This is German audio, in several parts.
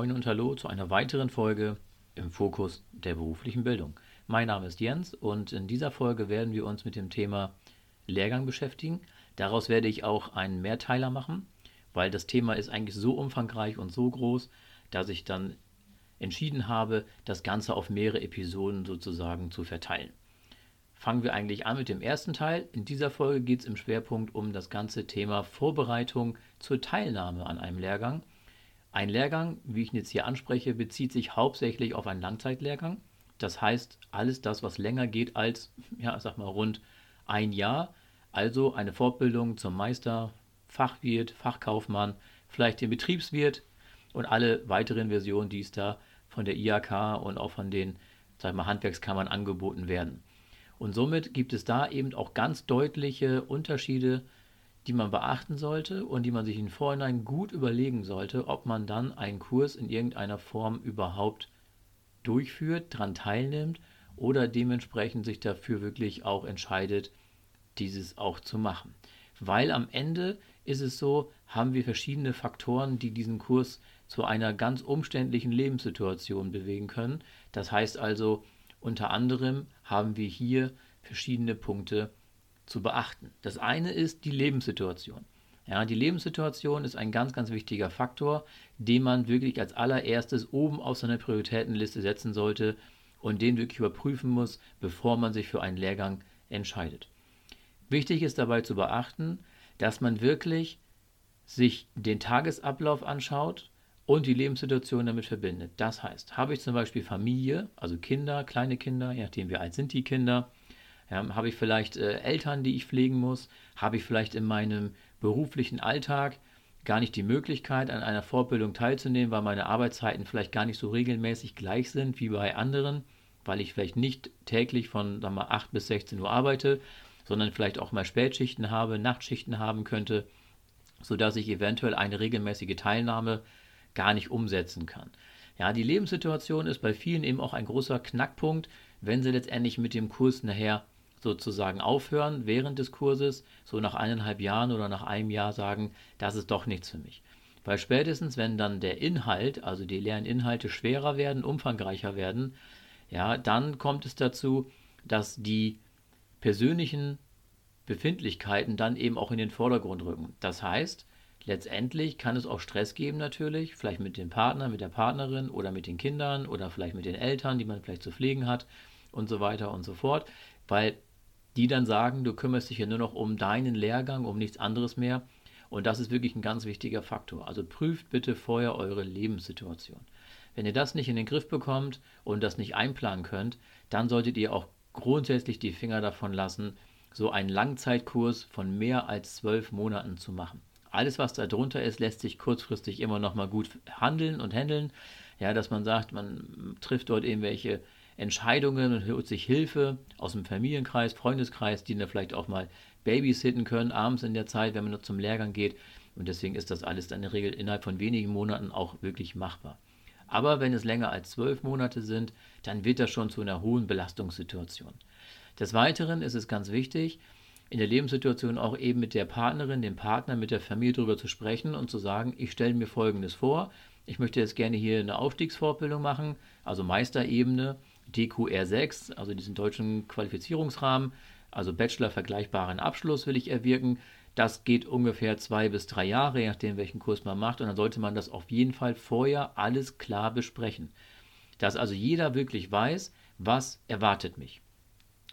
Moin und Hallo zu einer weiteren Folge im Fokus der beruflichen Bildung. Mein Name ist Jens und in dieser Folge werden wir uns mit dem Thema Lehrgang beschäftigen. Daraus werde ich auch einen Mehrteiler machen, weil das Thema ist eigentlich so umfangreich und so groß, dass ich dann entschieden habe, das Ganze auf mehrere Episoden sozusagen zu verteilen. Fangen wir eigentlich an mit dem ersten Teil. In dieser Folge geht es im Schwerpunkt um das ganze Thema Vorbereitung zur Teilnahme an einem Lehrgang. Ein Lehrgang, wie ich ihn jetzt hier anspreche, bezieht sich hauptsächlich auf einen Langzeitlehrgang. Das heißt, alles das, was länger geht als, ja, sag mal, rund ein Jahr. Also eine Fortbildung zum Meister, Fachwirt, Fachkaufmann, vielleicht den Betriebswirt und alle weiteren Versionen, die es da von der IHK und auch von den sag mal, Handwerkskammern angeboten werden. Und somit gibt es da eben auch ganz deutliche Unterschiede die man beachten sollte und die man sich im Vorhinein gut überlegen sollte, ob man dann einen Kurs in irgendeiner Form überhaupt durchführt, daran teilnimmt oder dementsprechend sich dafür wirklich auch entscheidet, dieses auch zu machen. Weil am Ende ist es so, haben wir verschiedene Faktoren, die diesen Kurs zu einer ganz umständlichen Lebenssituation bewegen können. Das heißt also, unter anderem haben wir hier verschiedene Punkte, zu beachten. Das eine ist die Lebenssituation. Ja, die Lebenssituation ist ein ganz, ganz wichtiger Faktor, den man wirklich als allererstes oben auf seine Prioritätenliste setzen sollte und den wirklich überprüfen muss, bevor man sich für einen Lehrgang entscheidet. Wichtig ist dabei zu beachten, dass man wirklich sich den Tagesablauf anschaut und die Lebenssituation damit verbindet. Das heißt, habe ich zum Beispiel Familie, also Kinder, kleine Kinder, je nachdem wie alt sind die Kinder, ja, habe ich vielleicht äh, Eltern, die ich pflegen muss? Habe ich vielleicht in meinem beruflichen Alltag gar nicht die Möglichkeit, an einer Fortbildung teilzunehmen, weil meine Arbeitszeiten vielleicht gar nicht so regelmäßig gleich sind wie bei anderen, weil ich vielleicht nicht täglich von sagen wir, 8 bis 16 Uhr arbeite, sondern vielleicht auch mal Spätschichten habe, Nachtschichten haben könnte, sodass ich eventuell eine regelmäßige Teilnahme gar nicht umsetzen kann. Ja, die Lebenssituation ist bei vielen eben auch ein großer Knackpunkt, wenn sie letztendlich mit dem Kurs nachher sozusagen aufhören während des Kurses, so nach eineinhalb Jahren oder nach einem Jahr sagen, das ist doch nichts für mich. Weil spätestens, wenn dann der Inhalt, also die leeren Inhalte schwerer werden, umfangreicher werden, ja, dann kommt es dazu, dass die persönlichen Befindlichkeiten dann eben auch in den Vordergrund rücken. Das heißt, letztendlich kann es auch Stress geben natürlich, vielleicht mit dem Partner, mit der Partnerin oder mit den Kindern oder vielleicht mit den Eltern, die man vielleicht zu pflegen hat und so weiter und so fort, weil die dann sagen, du kümmerst dich ja nur noch um deinen Lehrgang, um nichts anderes mehr. Und das ist wirklich ein ganz wichtiger Faktor. Also prüft bitte vorher eure Lebenssituation. Wenn ihr das nicht in den Griff bekommt und das nicht einplanen könnt, dann solltet ihr auch grundsätzlich die Finger davon lassen, so einen Langzeitkurs von mehr als zwölf Monaten zu machen. Alles, was da drunter ist, lässt sich kurzfristig immer noch mal gut handeln und handeln. Ja, dass man sagt, man trifft dort irgendwelche Entscheidungen und holt sich Hilfe aus dem Familienkreis, Freundeskreis, die dann vielleicht auch mal babysitten können, abends in der Zeit, wenn man nur zum Lehrgang geht. Und deswegen ist das alles dann in der Regel innerhalb von wenigen Monaten auch wirklich machbar. Aber wenn es länger als zwölf Monate sind, dann wird das schon zu einer hohen Belastungssituation. Des Weiteren ist es ganz wichtig, in der Lebenssituation auch eben mit der Partnerin, dem Partner, mit der Familie darüber zu sprechen und zu sagen, ich stelle mir Folgendes vor, ich möchte jetzt gerne hier eine Aufstiegsfortbildung machen, also Meisterebene, DQR6, also diesen deutschen Qualifizierungsrahmen, also Bachelor vergleichbaren Abschluss will ich erwirken. Das geht ungefähr zwei bis drei Jahre, je nachdem, welchen Kurs man macht. Und dann sollte man das auf jeden Fall vorher alles klar besprechen. Dass also jeder wirklich weiß, was erwartet mich.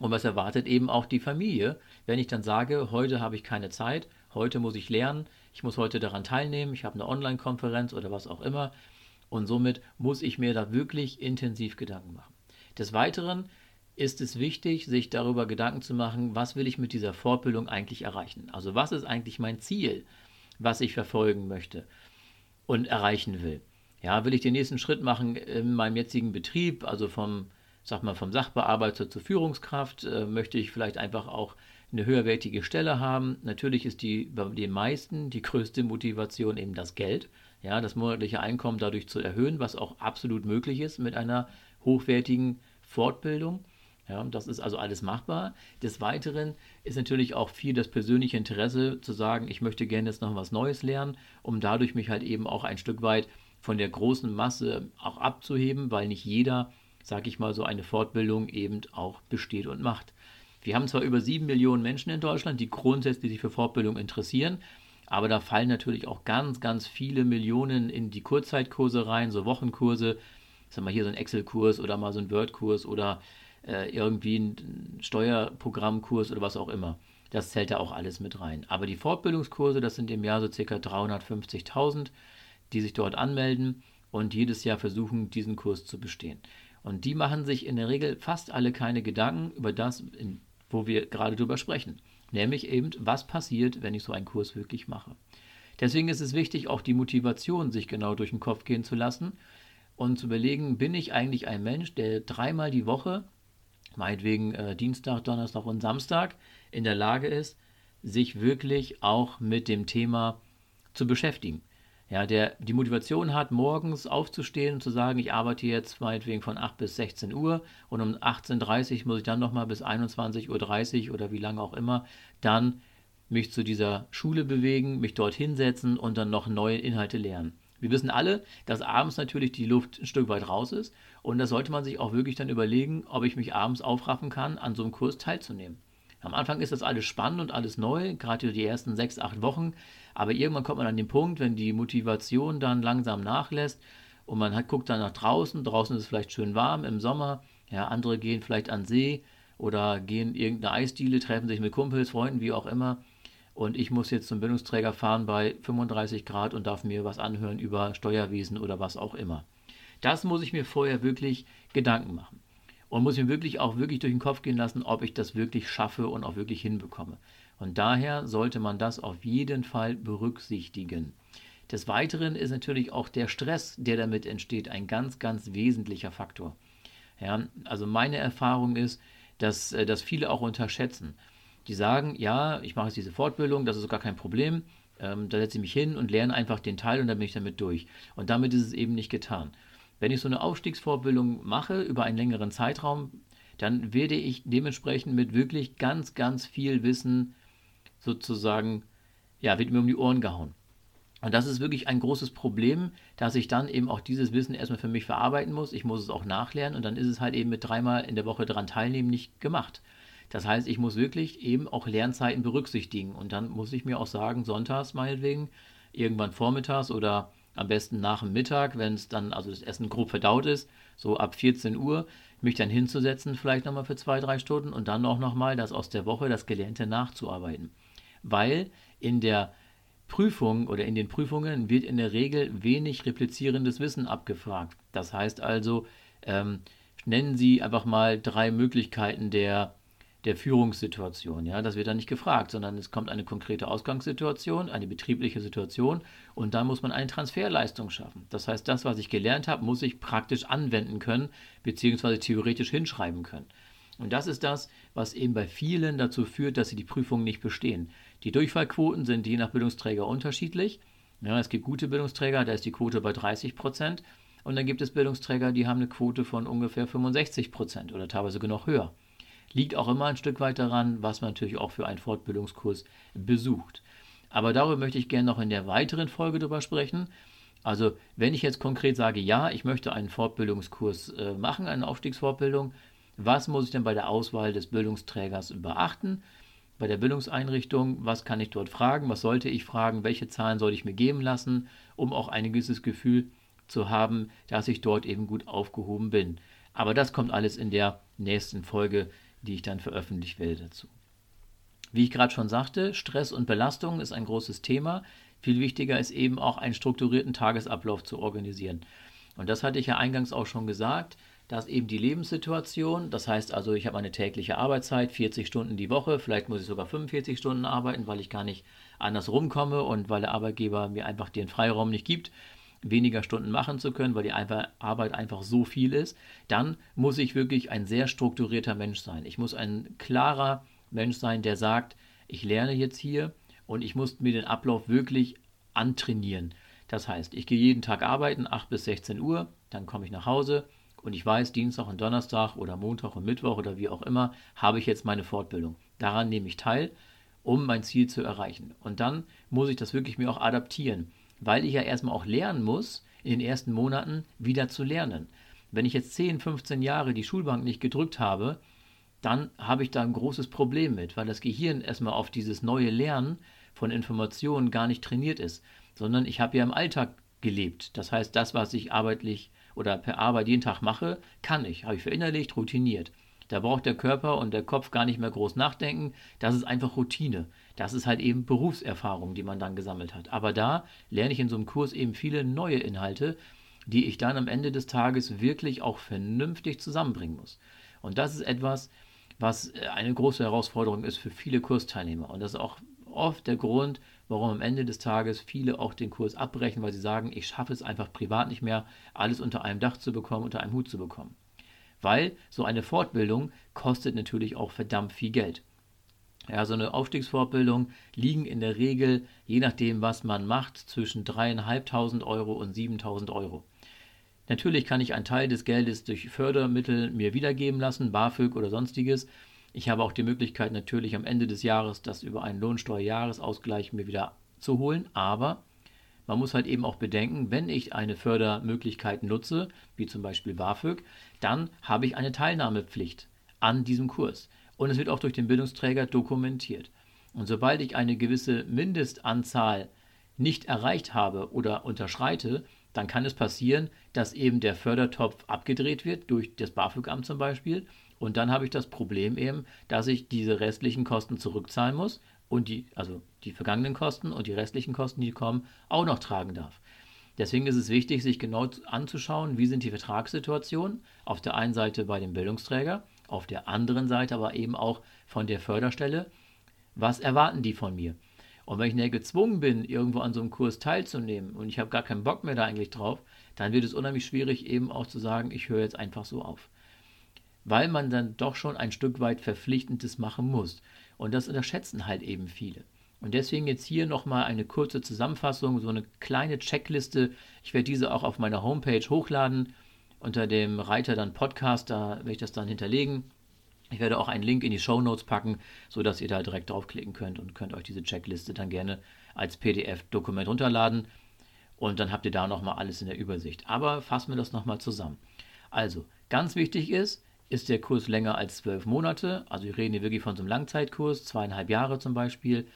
Und was erwartet eben auch die Familie, wenn ich dann sage, heute habe ich keine Zeit, heute muss ich lernen, ich muss heute daran teilnehmen, ich habe eine Online-Konferenz oder was auch immer. Und somit muss ich mir da wirklich intensiv Gedanken machen. Des Weiteren ist es wichtig, sich darüber Gedanken zu machen, was will ich mit dieser Fortbildung eigentlich erreichen? Also was ist eigentlich mein Ziel, was ich verfolgen möchte und erreichen will? Ja, will ich den nächsten Schritt machen in meinem jetzigen Betrieb, also vom, sag mal, vom Sachbearbeiter zur Führungskraft? Äh, möchte ich vielleicht einfach auch eine höherwertige Stelle haben? Natürlich ist die bei den meisten die größte Motivation eben das Geld, ja, das monatliche Einkommen dadurch zu erhöhen, was auch absolut möglich ist mit einer hochwertigen Fortbildung. Ja, das ist also alles machbar. Des Weiteren ist natürlich auch viel das persönliche Interesse zu sagen, ich möchte gerne jetzt noch was Neues lernen, um dadurch mich halt eben auch ein Stück weit von der großen Masse auch abzuheben, weil nicht jeder, sag ich mal, so eine Fortbildung eben auch besteht und macht. Wir haben zwar über sieben Millionen Menschen in Deutschland, die grundsätzlich sich für Fortbildung interessieren, aber da fallen natürlich auch ganz, ganz viele Millionen in die Kurzzeitkurse rein, so Wochenkurse, sag mal hier so ein Excel-Kurs oder mal so ein Word-Kurs oder äh, irgendwie ein Steuerprogrammkurs oder was auch immer. Das zählt da auch alles mit rein. Aber die Fortbildungskurse, das sind im Jahr so ca. 350.000, die sich dort anmelden und jedes Jahr versuchen, diesen Kurs zu bestehen. Und die machen sich in der Regel fast alle keine Gedanken über das, wo wir gerade drüber sprechen. Nämlich eben, was passiert, wenn ich so einen Kurs wirklich mache. Deswegen ist es wichtig, auch die Motivation sich genau durch den Kopf gehen zu lassen und zu überlegen, bin ich eigentlich ein Mensch, der dreimal die Woche, meinetwegen äh, Dienstag, Donnerstag und Samstag, in der Lage ist, sich wirklich auch mit dem Thema zu beschäftigen. Ja, der die Motivation hat, morgens aufzustehen und zu sagen, ich arbeite jetzt meinetwegen von 8 bis 16 Uhr und um 18.30 Uhr muss ich dann nochmal bis 21.30 Uhr oder wie lange auch immer dann mich zu dieser Schule bewegen, mich dort hinsetzen und dann noch neue Inhalte lernen. Wir wissen alle, dass abends natürlich die Luft ein Stück weit raus ist und da sollte man sich auch wirklich dann überlegen, ob ich mich abends aufraffen kann, an so einem Kurs teilzunehmen. Am Anfang ist das alles spannend und alles neu, gerade die ersten sechs, acht Wochen. Aber irgendwann kommt man an den Punkt, wenn die Motivation dann langsam nachlässt und man hat, guckt dann nach draußen. Draußen ist es vielleicht schön warm im Sommer. Ja, andere gehen vielleicht an See oder gehen irgendeine Eisdiele, treffen sich mit Kumpels, Freunden, wie auch immer. Und ich muss jetzt zum Bildungsträger fahren bei 35 Grad und darf mir was anhören über Steuerwesen oder was auch immer. Das muss ich mir vorher wirklich Gedanken machen und muss mir wirklich auch wirklich durch den Kopf gehen lassen, ob ich das wirklich schaffe und auch wirklich hinbekomme. Und daher sollte man das auf jeden Fall berücksichtigen. Des Weiteren ist natürlich auch der Stress, der damit entsteht, ein ganz, ganz wesentlicher Faktor. Ja, also meine Erfahrung ist, dass äh, das viele auch unterschätzen. Die sagen, ja, ich mache jetzt diese Fortbildung, das ist gar kein Problem. Ähm, da setze ich mich hin und lerne einfach den Teil und dann bin ich damit durch. Und damit ist es eben nicht getan. Wenn ich so eine Aufstiegsvorbildung mache über einen längeren Zeitraum, dann werde ich dementsprechend mit wirklich ganz, ganz viel Wissen sozusagen, ja, wird mir um die Ohren gehauen. Und das ist wirklich ein großes Problem, dass ich dann eben auch dieses Wissen erstmal für mich verarbeiten muss. Ich muss es auch nachlernen und dann ist es halt eben mit dreimal in der Woche daran teilnehmen nicht gemacht. Das heißt, ich muss wirklich eben auch Lernzeiten berücksichtigen und dann muss ich mir auch sagen, sonntags meinetwegen, irgendwann vormittags oder am besten nach dem Mittag, wenn es dann, also das Essen grob verdaut ist, so ab 14 Uhr, mich dann hinzusetzen, vielleicht nochmal für zwei, drei Stunden und dann auch nochmal das aus der Woche, das Gelernte nachzuarbeiten. Weil in der Prüfung oder in den Prüfungen wird in der Regel wenig replizierendes Wissen abgefragt. Das heißt also, ähm, nennen Sie einfach mal drei Möglichkeiten der der Führungssituation. Ja, das wird dann nicht gefragt, sondern es kommt eine konkrete Ausgangssituation, eine betriebliche Situation und dann muss man eine Transferleistung schaffen. Das heißt, das, was ich gelernt habe, muss ich praktisch anwenden können, beziehungsweise theoretisch hinschreiben können. Und das ist das, was eben bei vielen dazu führt, dass sie die Prüfung nicht bestehen. Die Durchfallquoten sind je nach Bildungsträger unterschiedlich. Ja, es gibt gute Bildungsträger, da ist die Quote bei 30 Prozent. Und dann gibt es Bildungsträger, die haben eine Quote von ungefähr 65 Prozent oder teilweise noch höher. Liegt auch immer ein Stück weit daran, was man natürlich auch für einen Fortbildungskurs besucht. Aber darüber möchte ich gerne noch in der weiteren Folge drüber sprechen. Also, wenn ich jetzt konkret sage, ja, ich möchte einen Fortbildungskurs äh, machen, eine Aufstiegsfortbildung, was muss ich denn bei der Auswahl des Bildungsträgers beachten? Bei der Bildungseinrichtung, was kann ich dort fragen? Was sollte ich fragen? Welche Zahlen sollte ich mir geben lassen, um auch ein gewisses Gefühl zu haben, dass ich dort eben gut aufgehoben bin? Aber das kommt alles in der nächsten Folge die ich dann veröffentlicht werde dazu. Wie ich gerade schon sagte, Stress und Belastung ist ein großes Thema. Viel wichtiger ist eben auch einen strukturierten Tagesablauf zu organisieren. Und das hatte ich ja eingangs auch schon gesagt, dass eben die Lebenssituation, das heißt also, ich habe eine tägliche Arbeitszeit, 40 Stunden die Woche, vielleicht muss ich sogar 45 Stunden arbeiten, weil ich gar nicht anders rumkomme und weil der Arbeitgeber mir einfach den Freiraum nicht gibt, weniger Stunden machen zu können, weil die Arbeit einfach so viel ist, dann muss ich wirklich ein sehr strukturierter Mensch sein. Ich muss ein klarer Mensch sein, der sagt, ich lerne jetzt hier und ich muss mir den Ablauf wirklich antrainieren. Das heißt, ich gehe jeden Tag arbeiten, 8 bis 16 Uhr, dann komme ich nach Hause und ich weiß, Dienstag und Donnerstag oder Montag und Mittwoch oder wie auch immer, habe ich jetzt meine Fortbildung. Daran nehme ich teil, um mein Ziel zu erreichen. Und dann muss ich das wirklich mir auch adaptieren weil ich ja erstmal auch lernen muss, in den ersten Monaten wieder zu lernen. Wenn ich jetzt 10, 15 Jahre die Schulbank nicht gedrückt habe, dann habe ich da ein großes Problem mit, weil das Gehirn erstmal auf dieses neue Lernen von Informationen gar nicht trainiert ist, sondern ich habe ja im Alltag gelebt. Das heißt, das, was ich arbeitlich oder per Arbeit jeden Tag mache, kann ich, habe ich verinnerlicht, routiniert. Da braucht der Körper und der Kopf gar nicht mehr groß nachdenken. Das ist einfach Routine. Das ist halt eben Berufserfahrung, die man dann gesammelt hat. Aber da lerne ich in so einem Kurs eben viele neue Inhalte, die ich dann am Ende des Tages wirklich auch vernünftig zusammenbringen muss. Und das ist etwas, was äh, eine große Herausforderung ist für viele Kursteilnehmer. Und das ist auch oft der Grund, warum am Ende des Tages viele auch den Kurs abbrechen, weil sie sagen, ich schaffe es einfach privat nicht mehr, alles unter einem Dach zu bekommen, unter einem Hut zu bekommen. Weil so eine Fortbildung kostet natürlich auch verdammt viel Geld. Ja, so eine Aufstiegsfortbildung liegen in der Regel, je nachdem, was man macht, zwischen 3.500 Euro und 7.000 Euro. Natürlich kann ich einen Teil des Geldes durch Fördermittel mir wiedergeben lassen, BAföG oder sonstiges. Ich habe auch die Möglichkeit natürlich am Ende des Jahres das über einen Lohnsteuerjahresausgleich mir wieder zu holen, aber man muss halt eben auch bedenken, wenn ich eine Fördermöglichkeit nutze, wie zum Beispiel BAföG, dann habe ich eine Teilnahmepflicht an diesem Kurs. Und es wird auch durch den Bildungsträger dokumentiert. Und sobald ich eine gewisse Mindestanzahl nicht erreicht habe oder unterschreite, dann kann es passieren, dass eben der Fördertopf abgedreht wird, durch das BAföG-Amt zum Beispiel. Und dann habe ich das Problem eben, dass ich diese restlichen Kosten zurückzahlen muss und die, also die vergangenen Kosten und die restlichen Kosten, die kommen, auch noch tragen darf. Deswegen ist es wichtig, sich genau anzuschauen, wie sind die Vertragssituationen auf der einen Seite bei dem Bildungsträger, auf der anderen Seite aber eben auch von der Förderstelle. Was erwarten die von mir? Und wenn ich näher gezwungen bin, irgendwo an so einem Kurs teilzunehmen und ich habe gar keinen Bock mehr da eigentlich drauf, dann wird es unheimlich schwierig, eben auch zu sagen, ich höre jetzt einfach so auf. Weil man dann doch schon ein Stück weit Verpflichtendes machen muss. Und das unterschätzen halt eben viele. Und deswegen jetzt hier nochmal eine kurze Zusammenfassung, so eine kleine Checkliste. Ich werde diese auch auf meiner Homepage hochladen. Unter dem Reiter dann Podcast, da werde ich das dann hinterlegen. Ich werde auch einen Link in die Show Notes packen, sodass ihr da direkt draufklicken könnt und könnt euch diese Checkliste dann gerne als PDF-Dokument runterladen. Und dann habt ihr da nochmal alles in der Übersicht. Aber fassen wir das nochmal zusammen. Also, ganz wichtig ist, ist der Kurs länger als zwölf Monate, also wir reden hier wirklich von so einem Langzeitkurs, zweieinhalb Jahre zum Beispiel,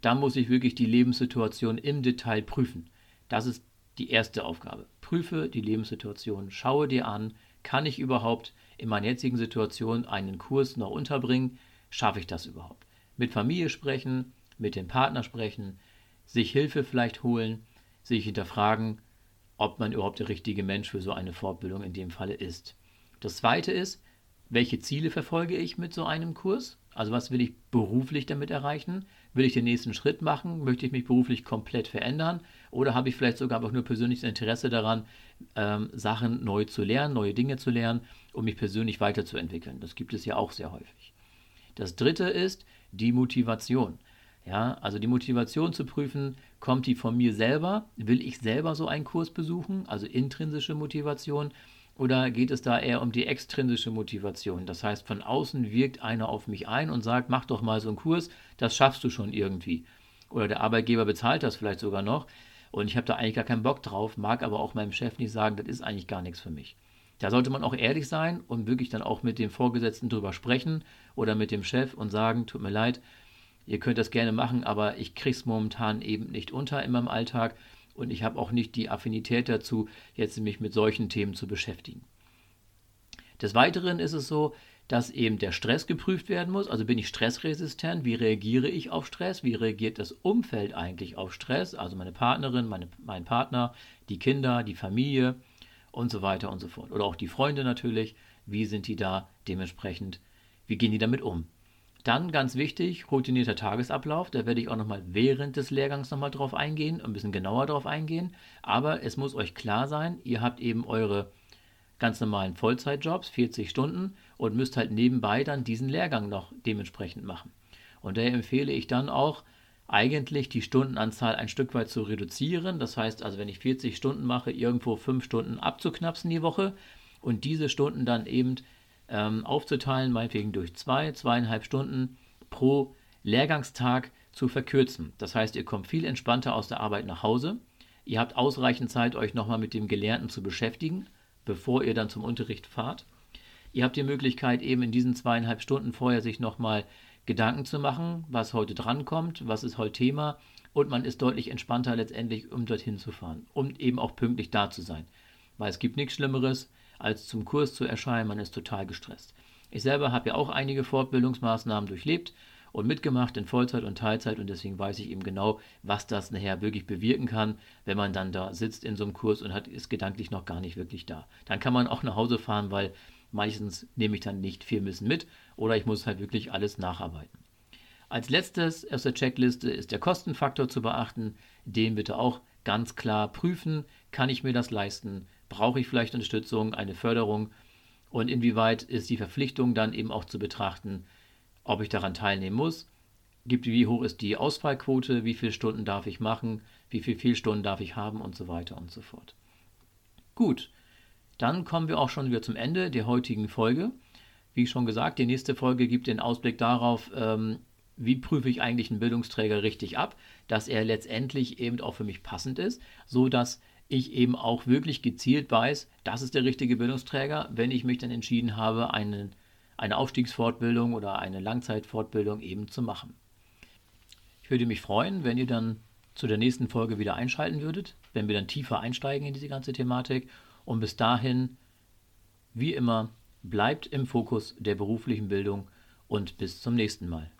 da muss ich wirklich die Lebenssituation im Detail prüfen. Das ist die erste Aufgabe. Prüfe die Lebenssituation, schaue dir an, kann ich überhaupt in meiner jetzigen Situation einen Kurs noch unterbringen? Schaffe ich das überhaupt? Mit Familie sprechen, mit dem Partner sprechen, sich Hilfe vielleicht holen, sich hinterfragen, ob man überhaupt der richtige Mensch für so eine Fortbildung in dem Falle ist. Das zweite ist, welche Ziele verfolge ich mit so einem Kurs? Also was will ich beruflich damit erreichen? Will ich den nächsten Schritt machen? Möchte ich mich beruflich komplett verändern? Oder habe ich vielleicht sogar einfach nur persönliches Interesse daran, ähm, Sachen neu zu lernen, neue Dinge zu lernen, um mich persönlich weiterzuentwickeln? Das gibt es ja auch sehr häufig. Das dritte ist die Motivation. Ja, also die Motivation zu prüfen, kommt die von mir selber? Will ich selber so einen Kurs besuchen? Also intrinsische Motivation. Oder geht es da eher um die extrinsische Motivation? Das heißt, von außen wirkt einer auf mich ein und sagt, mach doch mal so einen Kurs, das schaffst du schon irgendwie. Oder der Arbeitgeber bezahlt das vielleicht sogar noch und ich habe da eigentlich gar keinen Bock drauf, mag aber auch meinem Chef nicht sagen, das ist eigentlich gar nichts für mich. Da sollte man auch ehrlich sein und wirklich dann auch mit dem Vorgesetzten drüber sprechen oder mit dem Chef und sagen, tut mir leid, ihr könnt das gerne machen, aber ich krieg's momentan eben nicht unter in meinem Alltag und ich habe auch nicht die Affinität dazu, jetzt mich mit solchen Themen zu beschäftigen. Des Weiteren ist es so, dass eben der Stress geprüft werden muss. Also bin ich stressresistent? Wie reagiere ich auf Stress? Wie reagiert das Umfeld eigentlich auf Stress? Also meine Partnerin, meine, mein Partner, die Kinder, die Familie und so weiter und so fort. Oder auch die Freunde natürlich. Wie sind die da dementsprechend? Wie gehen die damit um? Dann ganz wichtig, routinierter Tagesablauf. Da werde ich auch nochmal während des Lehrgangs nochmal drauf eingehen, ein bisschen genauer drauf eingehen. Aber es muss euch klar sein, ihr habt eben eure ganz normalen Vollzeitjobs, 40 Stunden, und müsst halt nebenbei dann diesen Lehrgang noch dementsprechend machen. Und daher empfehle ich dann auch, eigentlich die Stundenanzahl ein Stück weit zu reduzieren. Das heißt also, wenn ich 40 Stunden mache, irgendwo 5 Stunden abzuknapsen die Woche und diese Stunden dann eben ähm, aufzuteilen, meinetwegen durch zwei, zweieinhalb Stunden pro Lehrgangstag zu verkürzen. Das heißt, ihr kommt viel entspannter aus der Arbeit nach Hause. Ihr habt ausreichend Zeit, euch nochmal mit dem Gelernten zu beschäftigen, bevor ihr dann zum Unterricht fahrt. Ihr habt die Möglichkeit, eben in diesen zweieinhalb Stunden vorher sich nochmal Gedanken zu machen, was heute drankommt, was ist heute Thema und man ist deutlich entspannter letztendlich, um dorthin zu fahren und eben auch pünktlich da zu sein. Weil es gibt nichts Schlimmeres, als zum Kurs zu erscheinen, man ist total gestresst. Ich selber habe ja auch einige Fortbildungsmaßnahmen durchlebt und mitgemacht in Vollzeit und Teilzeit und deswegen weiß ich eben genau, was das nachher wirklich bewirken kann, wenn man dann da sitzt in so einem Kurs und hat, ist gedanklich noch gar nicht wirklich da. Dann kann man auch nach Hause fahren, weil meistens nehme ich dann nicht viel Wissen mit oder ich muss halt wirklich alles nacharbeiten. Als letztes aus der Checkliste ist der Kostenfaktor zu beachten. Den bitte auch ganz klar prüfen. Kann ich mir das leisten? Brauche ich vielleicht Unterstützung, eine Förderung? Und inwieweit ist die Verpflichtung dann eben auch zu betrachten, ob ich daran teilnehmen muss? Gibt, wie hoch ist die Ausfallquote? Wie viele Stunden darf ich machen? Wie viele Fehlstunden darf ich haben? Und so weiter und so fort. Gut, dann kommen wir auch schon wieder zum Ende der heutigen Folge. Wie schon gesagt, die nächste Folge gibt den Ausblick darauf, ähm, wie prüfe ich eigentlich einen Bildungsträger richtig ab, dass er letztendlich eben auch für mich passend ist, so dass ich eben auch wirklich gezielt weiß, das ist der richtige Bildungsträger, wenn ich mich dann entschieden habe, eine, eine Aufstiegsfortbildung oder eine Langzeitfortbildung eben zu machen. Ich würde mich freuen, wenn ihr dann zu der nächsten Folge wieder einschalten würdet, wenn wir dann tiefer einsteigen in diese ganze Thematik. Und bis dahin, wie immer, bleibt im Fokus der beruflichen Bildung und bis zum nächsten Mal.